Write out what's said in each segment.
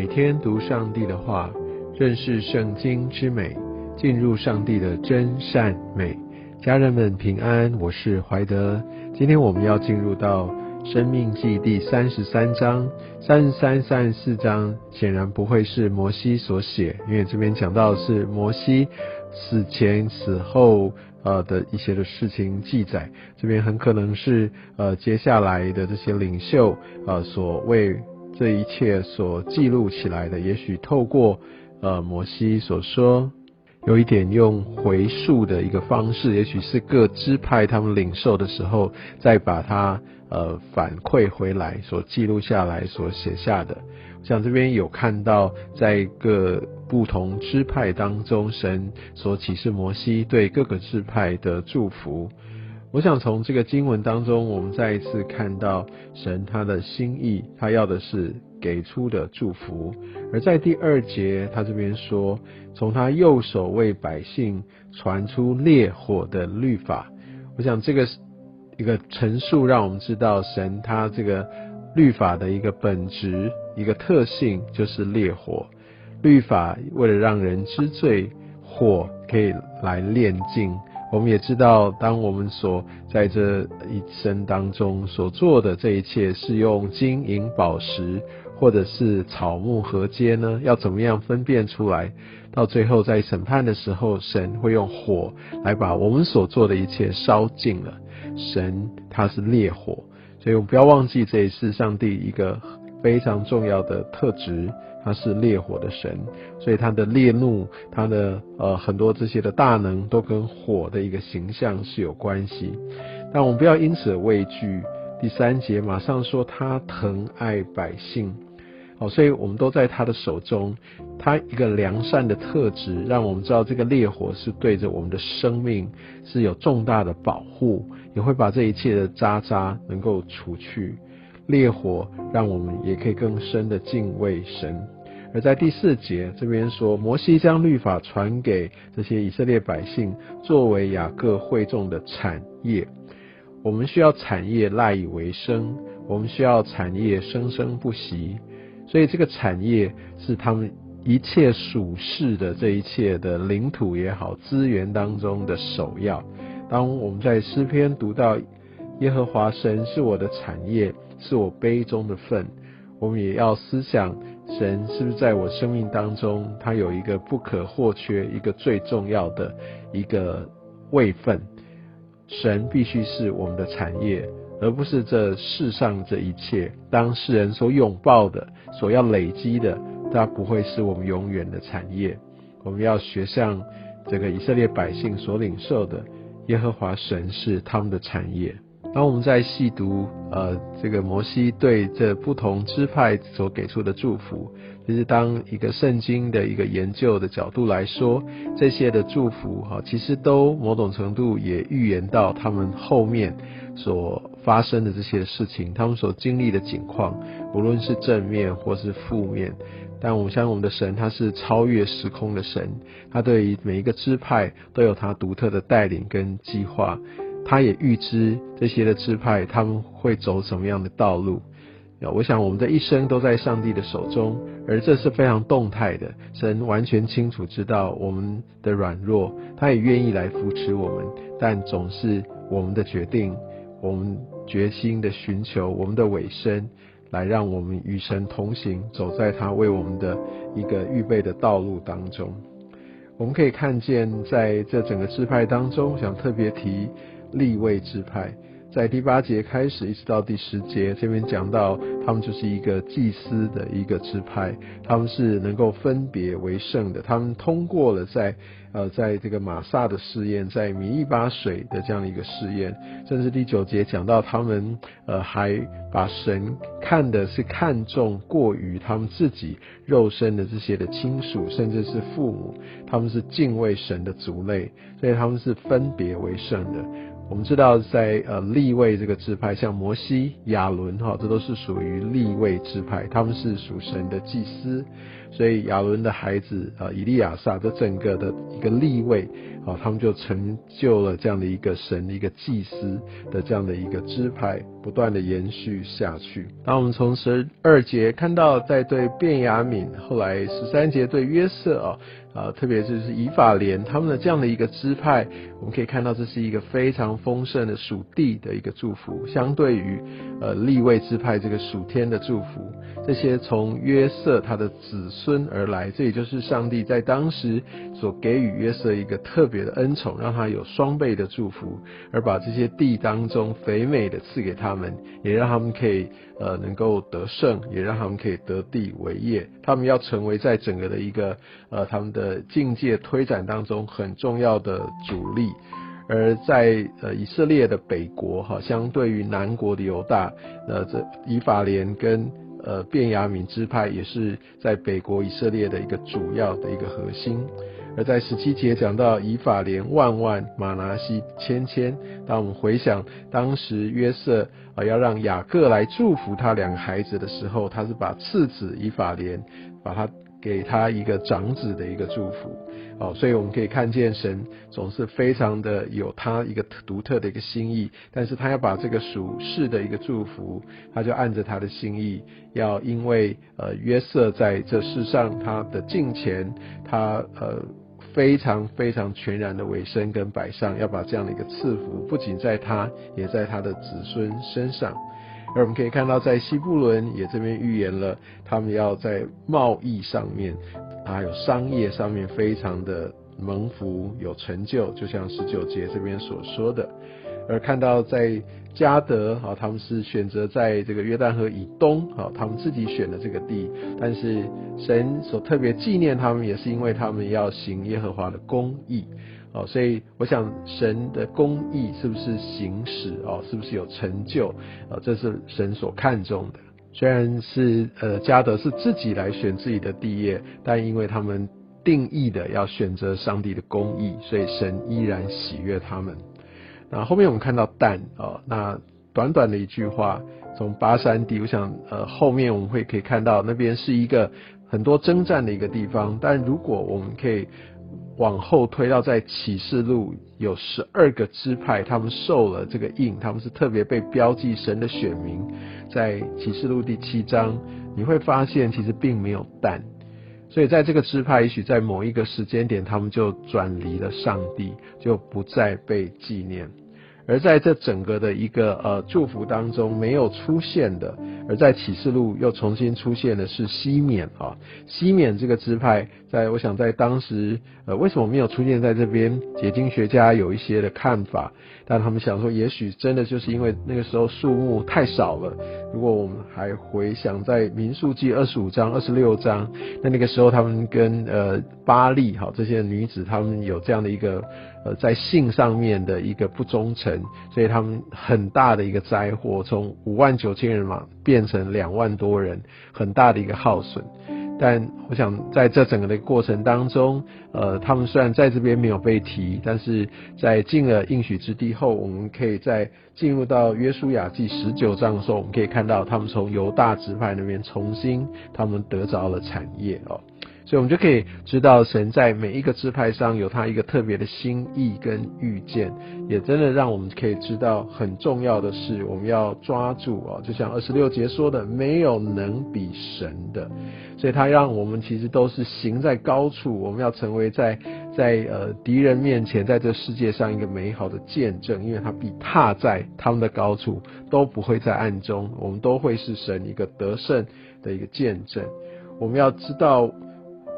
每天读上帝的话，认识圣经之美，进入上帝的真善美。家人们平安，我是怀德。今天我们要进入到生命记第三十三章、三十三、三十四章，显然不会是摩西所写，因为这边讲到的是摩西死前死后呃的一些的事情记载，这边很可能是呃接下来的这些领袖呃所为。这一切所记录起来的，也许透过呃摩西所说，有一点用回溯的一个方式，也许是各支派他们领受的时候，再把它呃反馈回来，所记录下来，所写下的。像这边有看到，在各不同支派当中，神所启示摩西对各个支派的祝福。我想从这个经文当中，我们再一次看到神他的心意，他要的是给出的祝福。而在第二节，他这边说，从他右手为百姓传出烈火的律法。我想这个一个陈述，让我们知道神他这个律法的一个本质、一个特性，就是烈火。律法为了让人知罪，火可以来炼净。我们也知道，当我们所在这一生当中所做的这一切，是用金银宝石，或者是草木合接呢？要怎么样分辨出来？到最后在审判的时候，神会用火来把我们所做的一切烧尽了。神他是烈火，所以我们不要忘记这也是上帝一个非常重要的特质。他是烈火的神，所以他的烈怒，他的呃很多这些的大能，都跟火的一个形象是有关系。但我们不要因此畏惧。第三节马上说他疼爱百姓，好，所以我们都在他的手中。他一个良善的特质，让我们知道这个烈火是对着我们的生命是有重大的保护，也会把这一切的渣渣能够除去。烈火让我们也可以更深的敬畏神，而在第四节这边说，摩西将律法传给这些以色列百姓，作为雅各会众的产业。我们需要产业赖以为生，我们需要产业生生不息。所以这个产业是他们一切属世的这一切的领土也好，资源当中的首要。当我们在诗篇读到耶和华神是我的产业。是我杯中的份，我们也要思想神是不是在我生命当中，他有一个不可或缺、一个最重要的一个位份。神必须是我们的产业，而不是这世上这一切。当世人所拥抱的、所要累积的，它不会是我们永远的产业。我们要学像这个以色列百姓所领受的，耶和华神是他们的产业。当我们在细读呃这个摩西对这不同支派所给出的祝福，其实当一个圣经的一个研究的角度来说，这些的祝福哈，其实都某种程度也预言到他们后面所发生的这些事情，他们所经历的境况，无论是正面或是负面。但我们相信我们的神，他是超越时空的神，他对于每一个支派都有他独特的带领跟计划。他也预知这些的支派他们会走什么样的道路。我想我们的一生都在上帝的手中，而这是非常动态的。神完全清楚知道我们的软弱，他也愿意来扶持我们，但总是我们的决定，我们决心的寻求我们的尾声，来让我们与神同行，走在他为我们的一个预备的道路当中。我们可以看见，在这整个支派当中，想特别提。立位之派，在第八节开始一直到第十节，这边讲到他们就是一个祭司的一个支派，他们是能够分别为圣的，他们通过了在呃在这个马萨的试验，在米利巴水的这样的一个试验，甚至第九节讲到他们呃还把神看的是看重过于他们自己肉身的这些的亲属，甚至是父母，他们是敬畏神的族类，所以他们是分别为圣的。我们知道，在呃立位这个支派，像摩西、亚伦哈，这都是属于立位支派，他们是属神的祭司。所以亚伦的孩子啊，以利亚撒这整个的一个立位啊，他们就成就了这样的一个神的一个祭司的这样的一个支派，不断的延续下去。当我们从十二节看到，在对便雅悯，后来十三节对约瑟啊。啊，特别就是以法莲他们的这样的一个支派，我们可以看到这是一个非常丰盛的属地的一个祝福，相对于呃立位支派这个属天的祝福，这些从约瑟他的子孙而来，这也就是上帝在当时所给予约瑟一个特别的恩宠，让他有双倍的祝福，而把这些地当中肥美的赐给他他们，也让他们可以呃能够得胜，也让他们可以得地为业，他们要成为在整个的一个呃他们的。境界推展当中很重要的主力，而在呃以色列的北国哈，相对于南国的犹大，呃这以法莲跟呃便雅悯支派也是在北国以色列的一个主要的一个核心。在十七节讲到以法莲万万，马拿西千千，当我们回想当时约瑟啊要让雅各来祝福他两个孩子的时候，他是把次子以法莲把他。给他一个长子的一个祝福，哦，所以我们可以看见神总是非常的有他一个独特的一个心意，但是他要把这个属世的一个祝福，他就按着他的心意，要因为呃约瑟在这世上他的敬虔，他呃非常非常全然的委身跟摆上，要把这样的一个赐福，不仅在他，也在他的子孙身上。而我们可以看到，在西布伦也这边预言了，他们要在贸易上面，还有商业上面非常的蒙福有成就，就像十九节这边所说的。而看到在加德啊，他们是选择在这个约旦河以东啊，他们自己选的这个地，但是神所特别纪念他们，也是因为他们要行耶和华的公义。哦，所以我想神的公义是不是行使哦，是不是有成就？啊，这是神所看重的。虽然是呃加德是自己来选自己的地业，但因为他们定义的要选择上帝的公义，所以神依然喜悦他们。那后面我们看到但哦，那短短的一句话，从巴山地，我想呃后面我们会可以看到那边是一个很多征战的一个地方，但如果我们可以。往后推到在启示录有十二个支派，他们受了这个印，他们是特别被标记神的选民。在启示录第七章，你会发现其实并没有但，所以在这个支派，也许在某一个时间点，他们就转离了上帝，就不再被纪念。而在这整个的一个呃祝福当中没有出现的，而在启示录又重新出现的是西缅啊，西缅这个支派，在我想在当时呃为什么没有出现在这边？解经学家有一些的看法，但他们想说，也许真的就是因为那个时候树木太少了。如果我们还回想在民数记二十五章、二十六章，那那个时候他们跟呃巴利哈这些女子，他们有这样的一个。呃，在性上面的一个不忠诚，所以他们很大的一个灾祸，从五万九千人嘛变成两万多人，很大的一个耗损。但我想在这整个的过程当中，呃，他们虽然在这边没有被提，但是在进了应许之地后，我们可以在进入到约书亚记十九章的时候，我们可以看到他们从犹大支派那边重新他们得着了产业哦。所以，我们就可以知道，神在每一个支派上有他一个特别的心意跟预见，也真的让我们可以知道很重要的是，我们要抓住啊，就像二十六节说的，没有能比神的。所以，他让我们其实都是行在高处，我们要成为在在呃敌人面前，在这世界上一个美好的见证，因为他必踏在他们的高处，都不会在暗中，我们都会是神一个得胜的一个见证。我们要知道。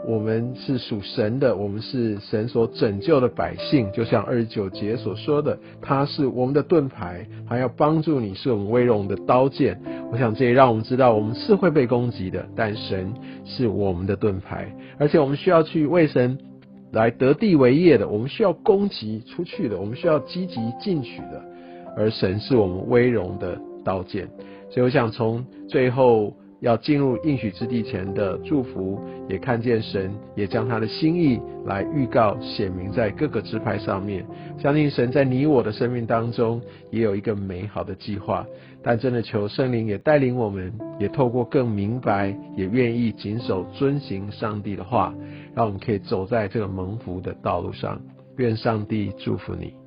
我们是属神的，我们是神所拯救的百姓，就像二十九节所说的，他是我们的盾牌，还要帮助你，是我们威荣的刀剑。我想这也让我们知道，我们是会被攻击的，但神是我们的盾牌，而且我们需要去为神来得地为业的，我们需要攻击出去的，我们需要积极进取的，而神是我们威荣的刀剑。所以我想从最后。要进入应许之地前的祝福，也看见神也将他的心意来预告显明在各个支派上面。相信神在你我的生命当中也有一个美好的计划，但真的求圣灵也带领我们，也透过更明白，也愿意谨守遵行上帝的话，让我们可以走在这个蒙福的道路上。愿上帝祝福你。